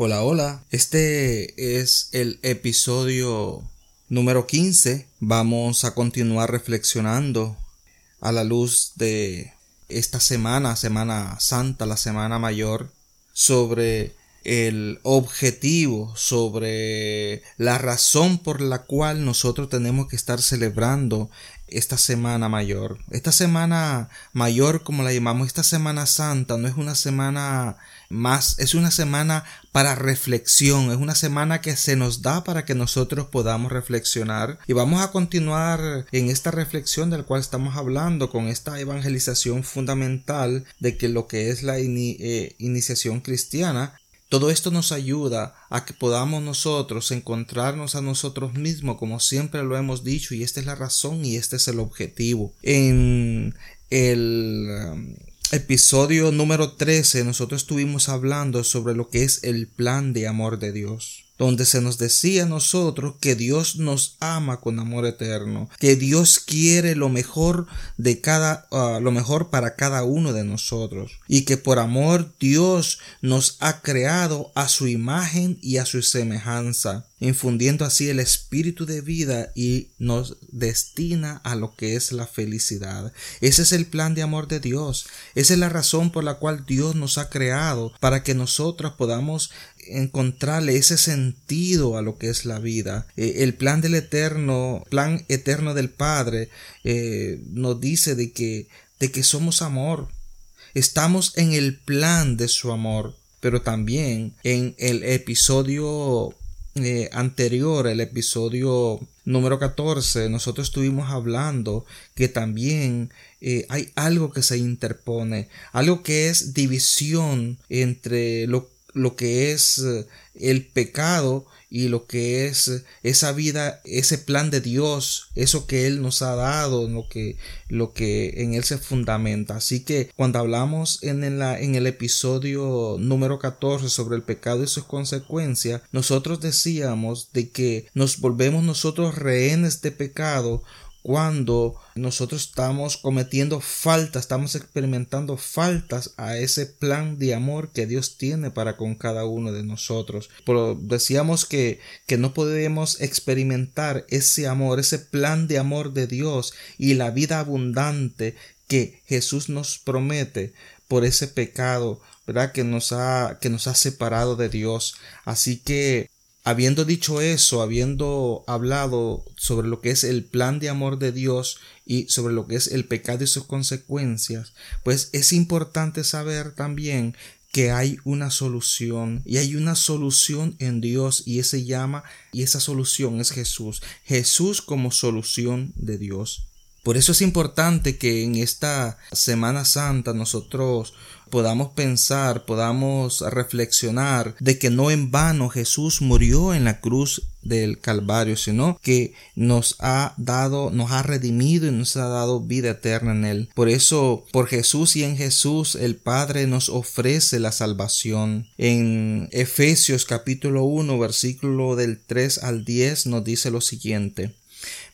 Hola, hola. Este es el episodio número 15. Vamos a continuar reflexionando a la luz de esta semana, Semana Santa, la Semana Mayor, sobre el objetivo, sobre la razón por la cual nosotros tenemos que estar celebrando esta semana mayor. Esta semana mayor, como la llamamos, esta semana santa, no es una semana más, es una semana para reflexión, es una semana que se nos da para que nosotros podamos reflexionar y vamos a continuar en esta reflexión del cual estamos hablando con esta evangelización fundamental de que lo que es la eh, iniciación cristiana todo esto nos ayuda a que podamos nosotros encontrarnos a nosotros mismos como siempre lo hemos dicho y esta es la razón y este es el objetivo. En el episodio número 13 nosotros estuvimos hablando sobre lo que es el plan de amor de Dios donde se nos decía a nosotros que Dios nos ama con amor eterno, que Dios quiere lo mejor de cada, ah, lo mejor para cada uno de nosotros, y que por amor Dios nos ha creado a su imagen y a su semejanza, infundiendo así el espíritu de vida y nos destina a lo que es la felicidad. Ese es el plan de amor de Dios. Esa es la razón por la cual Dios nos ha creado para que nosotros podamos encontrarle ese sentido a lo que es la vida. Eh, el plan del eterno, plan eterno del Padre, eh, nos dice de que, de que somos amor. Estamos en el plan de su amor, pero también en el episodio eh, anterior, el episodio número 14, nosotros estuvimos hablando que también hay algo que se interpone, algo que es división entre lo lo que es eh, el pecado y lo que es eh, esa vida, ese plan de Dios, eso que Él nos ha dado, lo que, lo que en Él se fundamenta. Así que cuando hablamos en, en el episodio número 14 sobre el pecado y sus consecuencias, nosotros decíamos de que nos volvemos nosotros rehenes de pecado cuando nosotros estamos cometiendo faltas, estamos experimentando faltas a ese plan de amor que Dios tiene para con cada uno de nosotros. Pero decíamos que, que no podemos experimentar ese amor, ese plan de amor de Dios y la vida abundante que Jesús nos promete por ese pecado, ¿verdad? Que nos ha, que nos ha separado de Dios. Así que Habiendo dicho eso, habiendo hablado sobre lo que es el plan de amor de Dios y sobre lo que es el pecado y sus consecuencias, pues es importante saber también que hay una solución y hay una solución en Dios y ese llama y esa solución es Jesús. Jesús como solución de Dios. Por eso es importante que en esta Semana Santa nosotros podamos pensar, podamos reflexionar de que no en vano Jesús murió en la cruz del Calvario, sino que nos ha dado, nos ha redimido y nos ha dado vida eterna en él. Por eso, por Jesús y en Jesús, el Padre nos ofrece la salvación. En Efesios capítulo 1, versículo del 3 al 10 nos dice lo siguiente.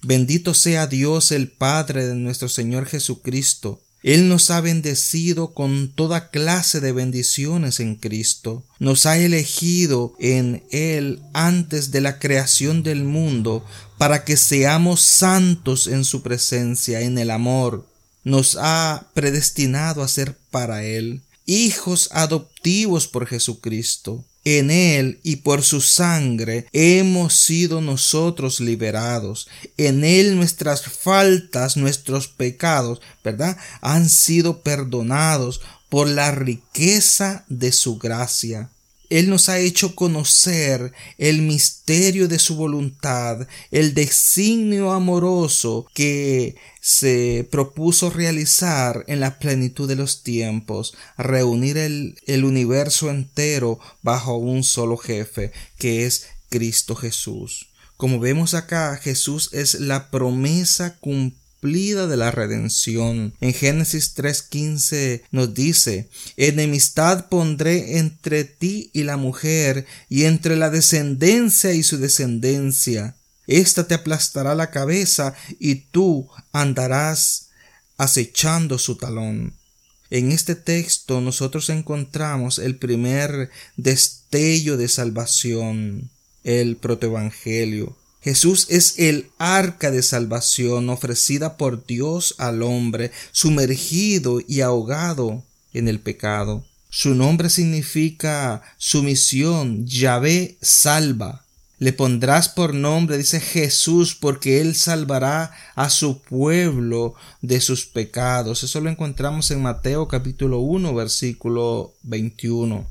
Bendito sea Dios el Padre de nuestro Señor Jesucristo. Él nos ha bendecido con toda clase de bendiciones en Cristo. Nos ha elegido en Él antes de la creación del mundo para que seamos santos en su presencia, en el amor. Nos ha predestinado a ser para Él hijos adoptivos por Jesucristo en Él y por su sangre hemos sido nosotros liberados. En Él nuestras faltas, nuestros pecados, ¿verdad? Han sido perdonados por la riqueza de su gracia. Él nos ha hecho conocer el misterio de su voluntad, el designio amoroso que se propuso realizar en la plenitud de los tiempos, reunir el, el universo entero bajo un solo jefe, que es Cristo Jesús. Como vemos acá, Jesús es la promesa cumplida de la redención. En Génesis 3:15 nos dice, enemistad pondré entre ti y la mujer, y entre la descendencia y su descendencia. Esta te aplastará la cabeza, y tú andarás acechando su talón. En este texto nosotros encontramos el primer destello de salvación, el protoevangelio. Jesús es el arca de salvación ofrecida por Dios al hombre, sumergido y ahogado en el pecado. Su nombre significa sumisión, Yahvé salva. Le pondrás por nombre, dice Jesús, porque Él salvará a su pueblo de sus pecados. Eso lo encontramos en Mateo capítulo 1, versículo 21.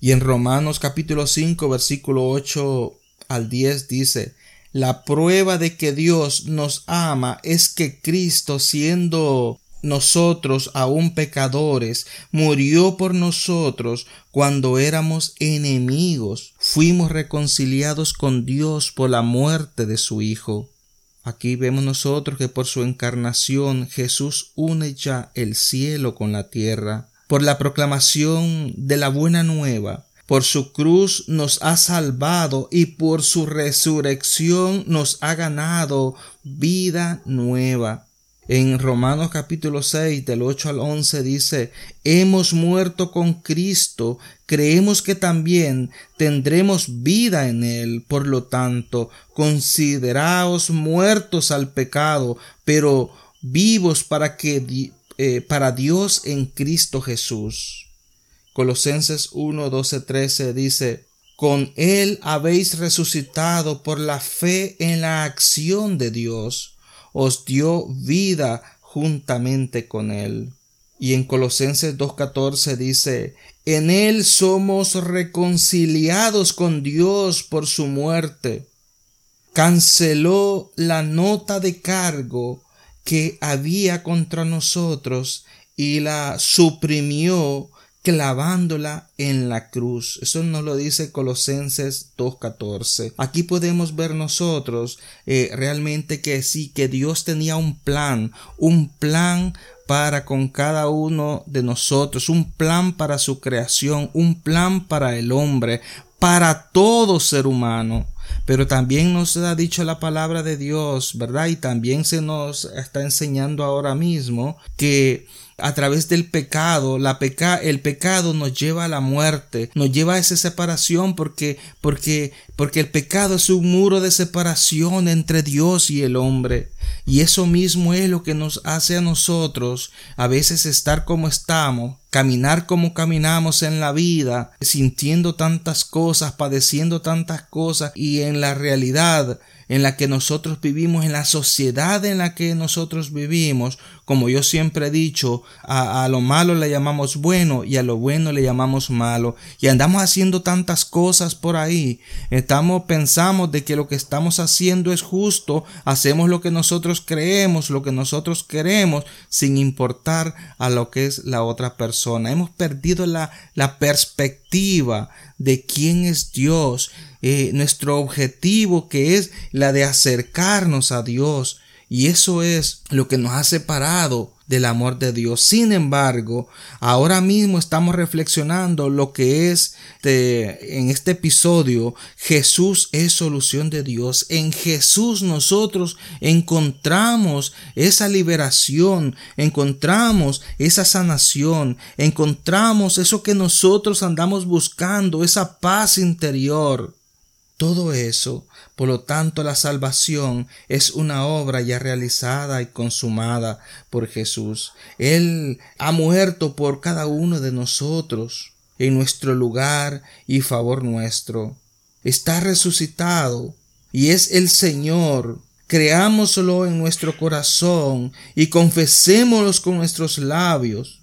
Y en Romanos capítulo 5, versículo 8 al 10 dice, la prueba de que Dios nos ama es que Cristo, siendo nosotros aún pecadores, murió por nosotros cuando éramos enemigos, fuimos reconciliados con Dios por la muerte de su Hijo. Aquí vemos nosotros que por su encarnación Jesús une ya el cielo con la tierra. Por la proclamación de la buena nueva, por su cruz nos ha salvado y por su resurrección nos ha ganado vida nueva. En Romanos capítulo 6 del 8 al 11 dice, hemos muerto con Cristo, creemos que también tendremos vida en Él, por lo tanto, consideraos muertos al pecado, pero vivos para que eh, para Dios en Cristo Jesús. Colosenses 1, 12, 13 dice, con Él habéis resucitado por la fe en la acción de Dios, os dio vida juntamente con Él. Y en Colosenses 2.14 dice, en Él somos reconciliados con Dios por su muerte. Canceló la nota de cargo que había contra nosotros y la suprimió clavándola en la cruz. Eso nos lo dice Colosenses 2.14. Aquí podemos ver nosotros eh, realmente que sí, que Dios tenía un plan, un plan para con cada uno de nosotros, un plan para su creación, un plan para el hombre, para todo ser humano. Pero también nos ha dicho la palabra de Dios, ¿verdad? Y también se nos está enseñando ahora mismo que a través del pecado, la peca el pecado nos lleva a la muerte, nos lleva a esa separación porque, porque, porque el pecado es un muro de separación entre Dios y el hombre. Y eso mismo es lo que nos hace a nosotros a veces estar como estamos, caminar como caminamos en la vida, sintiendo tantas cosas, padeciendo tantas cosas y en la realidad en la que nosotros vivimos, en la sociedad en la que nosotros vivimos, como yo siempre he dicho, a, lo malo le llamamos bueno y a lo bueno le llamamos malo. Y andamos haciendo tantas cosas por ahí. Estamos, pensamos de que lo que estamos haciendo es justo, hacemos lo que nosotros creemos, lo que nosotros queremos, sin importar a lo que es la otra persona. Hemos perdido la, la perspectiva de quién es Dios, eh, nuestro objetivo que es la de acercarnos a Dios. Y eso es lo que nos ha separado del amor de Dios. Sin embargo, ahora mismo estamos reflexionando lo que es en este episodio, Jesús es solución de Dios. En Jesús nosotros encontramos esa liberación, encontramos esa sanación, encontramos eso que nosotros andamos buscando, esa paz interior. Todo eso, por lo tanto, la salvación es una obra ya realizada y consumada por Jesús. Él ha muerto por cada uno de nosotros en nuestro lugar y favor nuestro. Está resucitado y es el Señor. Creámoslo en nuestro corazón y confesémoslo con nuestros labios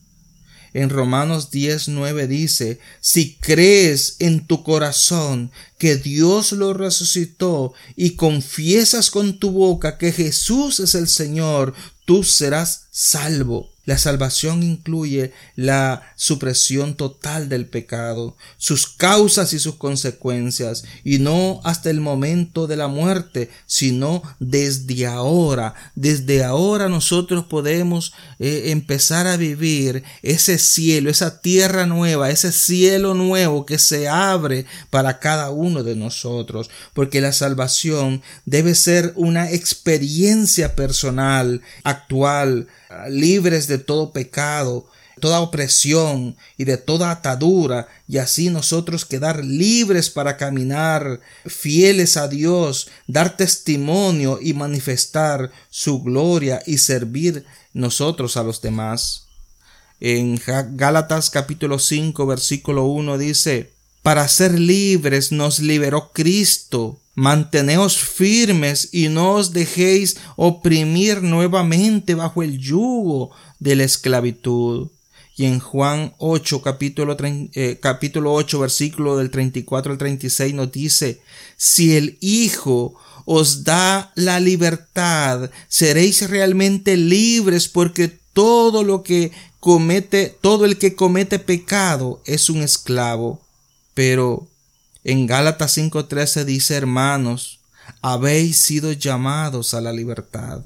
en Romanos 10:9 dice, si crees en tu corazón que Dios lo resucitó y confiesas con tu boca que Jesús es el Señor, tú serás salvo. La salvación incluye la supresión total del pecado, sus causas y sus consecuencias, y no hasta el momento de la muerte, sino desde ahora. Desde ahora nosotros podemos eh, empezar a vivir ese cielo, esa tierra nueva, ese cielo nuevo que se abre para cada uno de nosotros, porque la salvación debe ser una experiencia personal, actual, libres de todo pecado, toda opresión y de toda atadura, y así nosotros quedar libres para caminar fieles a Dios, dar testimonio y manifestar su gloria y servir nosotros a los demás. En Gálatas capítulo 5 versículo 1 dice, para ser libres nos liberó Cristo. Manteneos firmes y no os dejéis oprimir nuevamente bajo el yugo de la esclavitud. Y en Juan 8, capítulo, eh, capítulo 8, versículo del 34 al 36 nos dice, si el Hijo os da la libertad, seréis realmente libres porque todo lo que comete, todo el que comete pecado es un esclavo. Pero en Gálatas 5:13 dice, hermanos, habéis sido llamados a la libertad.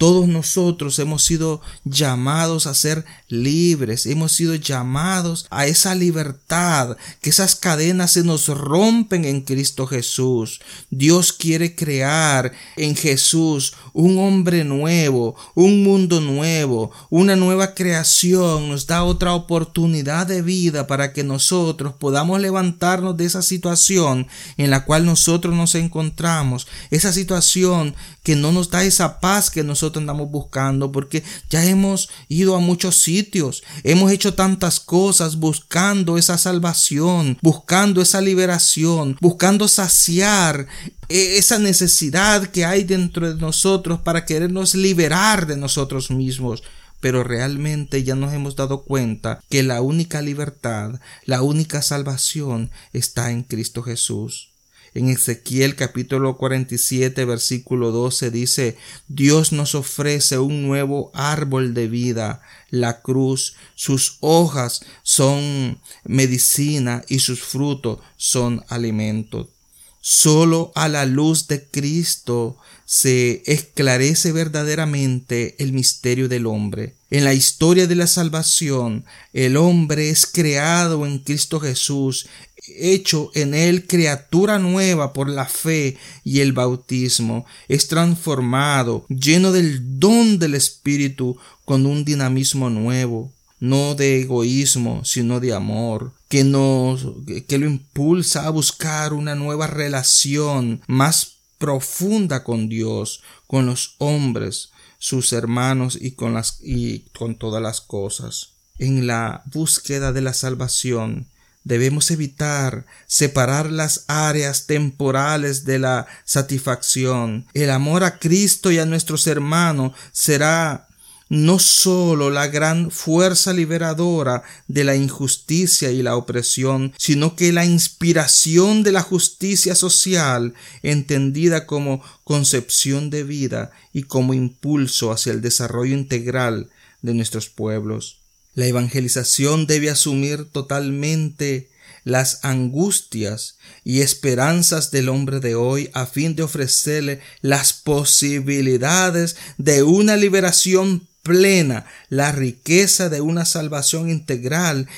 Todos nosotros hemos sido llamados a ser libres, hemos sido llamados a esa libertad, que esas cadenas se nos rompen en Cristo Jesús. Dios quiere crear en Jesús un hombre nuevo, un mundo nuevo, una nueva creación, nos da otra oportunidad de vida para que nosotros podamos levantarnos de esa situación en la cual nosotros nos encontramos, esa situación que no nos da esa paz que nosotros andamos buscando, porque ya hemos ido a muchos sitios, hemos hecho tantas cosas buscando esa salvación, buscando esa liberación, buscando saciar e-, esa necesidad que hay dentro de nosotros para querernos liberar de nosotros mismos pero realmente ya nos hemos dado cuenta que la única libertad, la única salvación está en Cristo Jesús. En Ezequiel capítulo 47 versículo 12 dice, Dios nos ofrece un nuevo árbol de vida, la cruz, sus hojas son medicina y sus frutos son alimento. Solo a la luz de Cristo se esclarece verdaderamente el misterio del hombre. En la historia de la salvación, el hombre es creado en Cristo Jesús hecho en él criatura nueva por la fe y el bautismo, es transformado, lleno del don del Espíritu, con un dinamismo nuevo, no de egoísmo, sino de amor, que nos, que lo impulsa a buscar una nueva relación más profunda con Dios, con los hombres, sus hermanos y con las y con todas las cosas. En la búsqueda de la salvación, Debemos evitar separar las áreas temporales de la satisfacción. El amor a Cristo y a nuestros hermanos será no sólo la gran fuerza liberadora de la injusticia y la opresión, sino que la inspiración de la justicia social, entendida como concepción de vida y como impulso hacia el desarrollo integral de nuestros pueblos. La evangelización debe asumir totalmente las angustias y esperanzas del hombre de hoy a fin de ofrecerle las posibilidades de una liberación plena, la riqueza de una salvación integral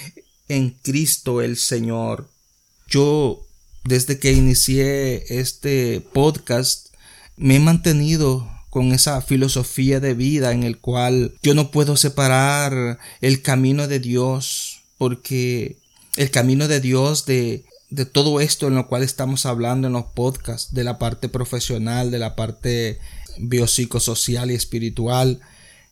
en Cristo el Señor. Yo, desde que inicié este podcast, me he mantenido con esa filosofía de vida en el cual yo no puedo separar el camino de Dios porque el camino de Dios de de todo esto en lo cual estamos hablando en los podcasts, de la parte profesional, de la parte biopsicosocial y espiritual,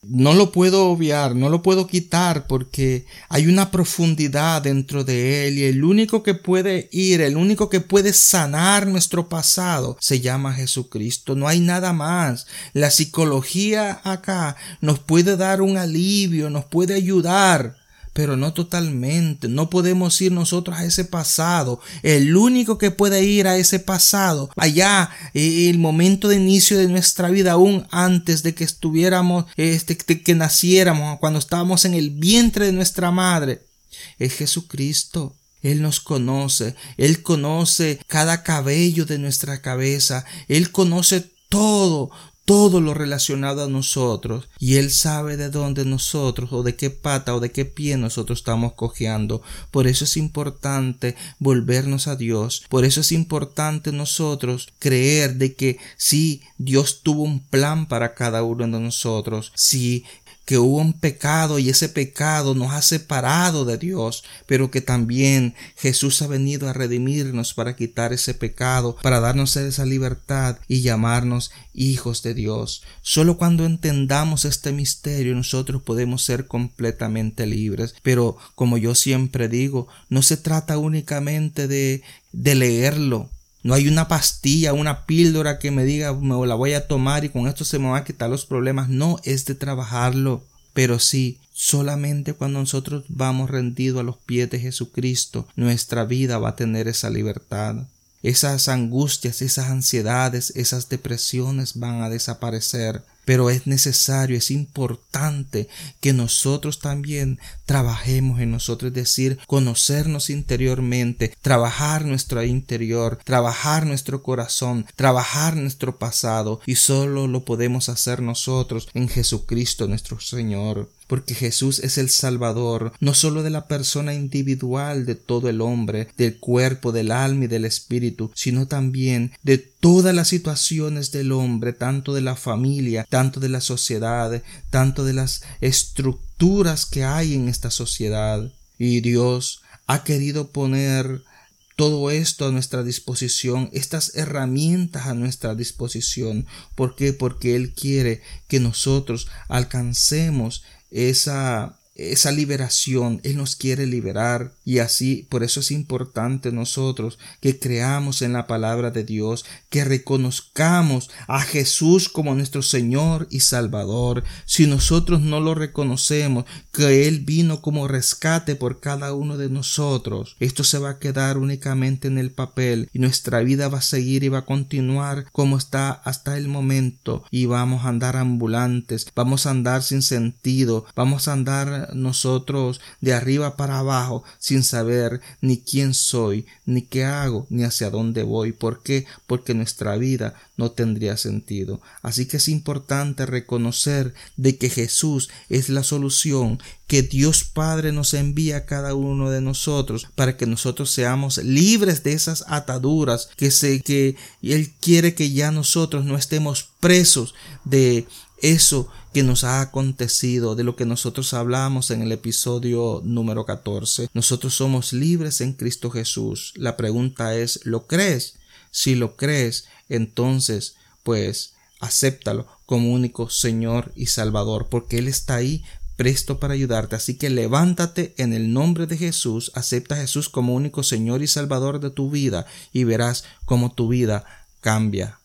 no lo puedo obviar, no lo puedo quitar porque hay una profundidad dentro de él y el único que puede ir, el único que puede sanar nuestro pasado se llama Jesucristo. No hay nada más. La psicología acá nos puede dar un alivio, nos puede ayudar, pero no totalmente. No podemos ir nosotros a ese pasado. El único que puede ir a ese pasado, allá, eh, el momento de inicio de nuestra vida, aún antes de que estuviéramos, este, que naciéramos, cuando estábamos en el vientre de nuestra madre, es Jesucristo. Él nos conoce, Él conoce cada cabello de nuestra cabeza, Él conoce todo, todo lo relacionado a nosotros y Él sabe de dónde nosotros o de qué pata o de qué pie nosotros estamos cojeando. Por eso es importante volvernos a Dios. Por eso es importante nosotros creer de que sí, Dios tuvo un plan para cada uno de nosotros. Sí, que hubo un pecado y ese pecado nos ha separado de Dios, pero que también Jesús ha venido a redimirnos para quitar ese pecado, para darnos esa libertad y llamarnos hijos de Dios. Solo cuando entendamos este misterio nosotros podemos ser completamente libres. Pero como yo siempre digo, no se trata únicamente de, de leerlo, no hay una pastilla, una píldora que me diga me la voy a tomar y con esto se me van a quitar los problemas. No, es de trabajarlo. Pero sí, solamente cuando nosotros vamos rendidos a los pies de Jesucristo, nuestra vida va a tener esa libertad. Esas angustias, esas ansiedades, esas depresiones van a desaparecer pero es necesario, es importante que nosotros también trabajemos en nosotros, es decir, conocernos interiormente, trabajar nuestro interior, trabajar nuestro corazón, trabajar nuestro pasado y solo lo podemos hacer nosotros en Jesucristo nuestro Señor porque Jesús es el Salvador, no solo de la persona individual de todo el hombre, del cuerpo, del alma y del espíritu, sino también de todas las situaciones del hombre, tanto de la familia, tanto de la sociedad, tanto de las estructuras que hay en esta sociedad. Y Dios ha querido poner todo esto a nuestra disposición, estas herramientas a nuestra disposición. ¿Por qué? Porque Él quiere que nosotros alcancemos esa, esa liberación, Él nos quiere liberar y así por eso es importante nosotros que creamos en la palabra de Dios, que reconozcamos a Jesús como nuestro Señor y Salvador. Si nosotros no lo reconocemos, que Él vino como rescate por cada uno de nosotros, esto se va a quedar únicamente en el papel y nuestra vida va a seguir y va a continuar como está hasta el momento y vamos a andar ambulantes, vamos a andar sin sentido, vamos a andar nosotros de arriba para abajo sin saber ni quién soy, ni qué hago, ni hacia dónde voy. ¿Por qué? Porque nuestra vida no tendría sentido. Así que es importante reconocer de que Jesús es la solución que Dios Padre nos envía a cada uno de nosotros para que nosotros seamos libres de esas ataduras que sé que Él quiere que ya nosotros no estemos presos de eso que nos ha acontecido, de lo que nosotros hablamos en el episodio número 14. Nosotros somos libres en Cristo Jesús. La pregunta es, ¿lo crees? Si lo crees, entonces, pues, acéptalo como único Señor y Salvador, porque Él está ahí presto para ayudarte. Así que levántate en el nombre de Jesús, acepta a Jesús como único Señor y Salvador de tu vida y verás cómo tu vida cambia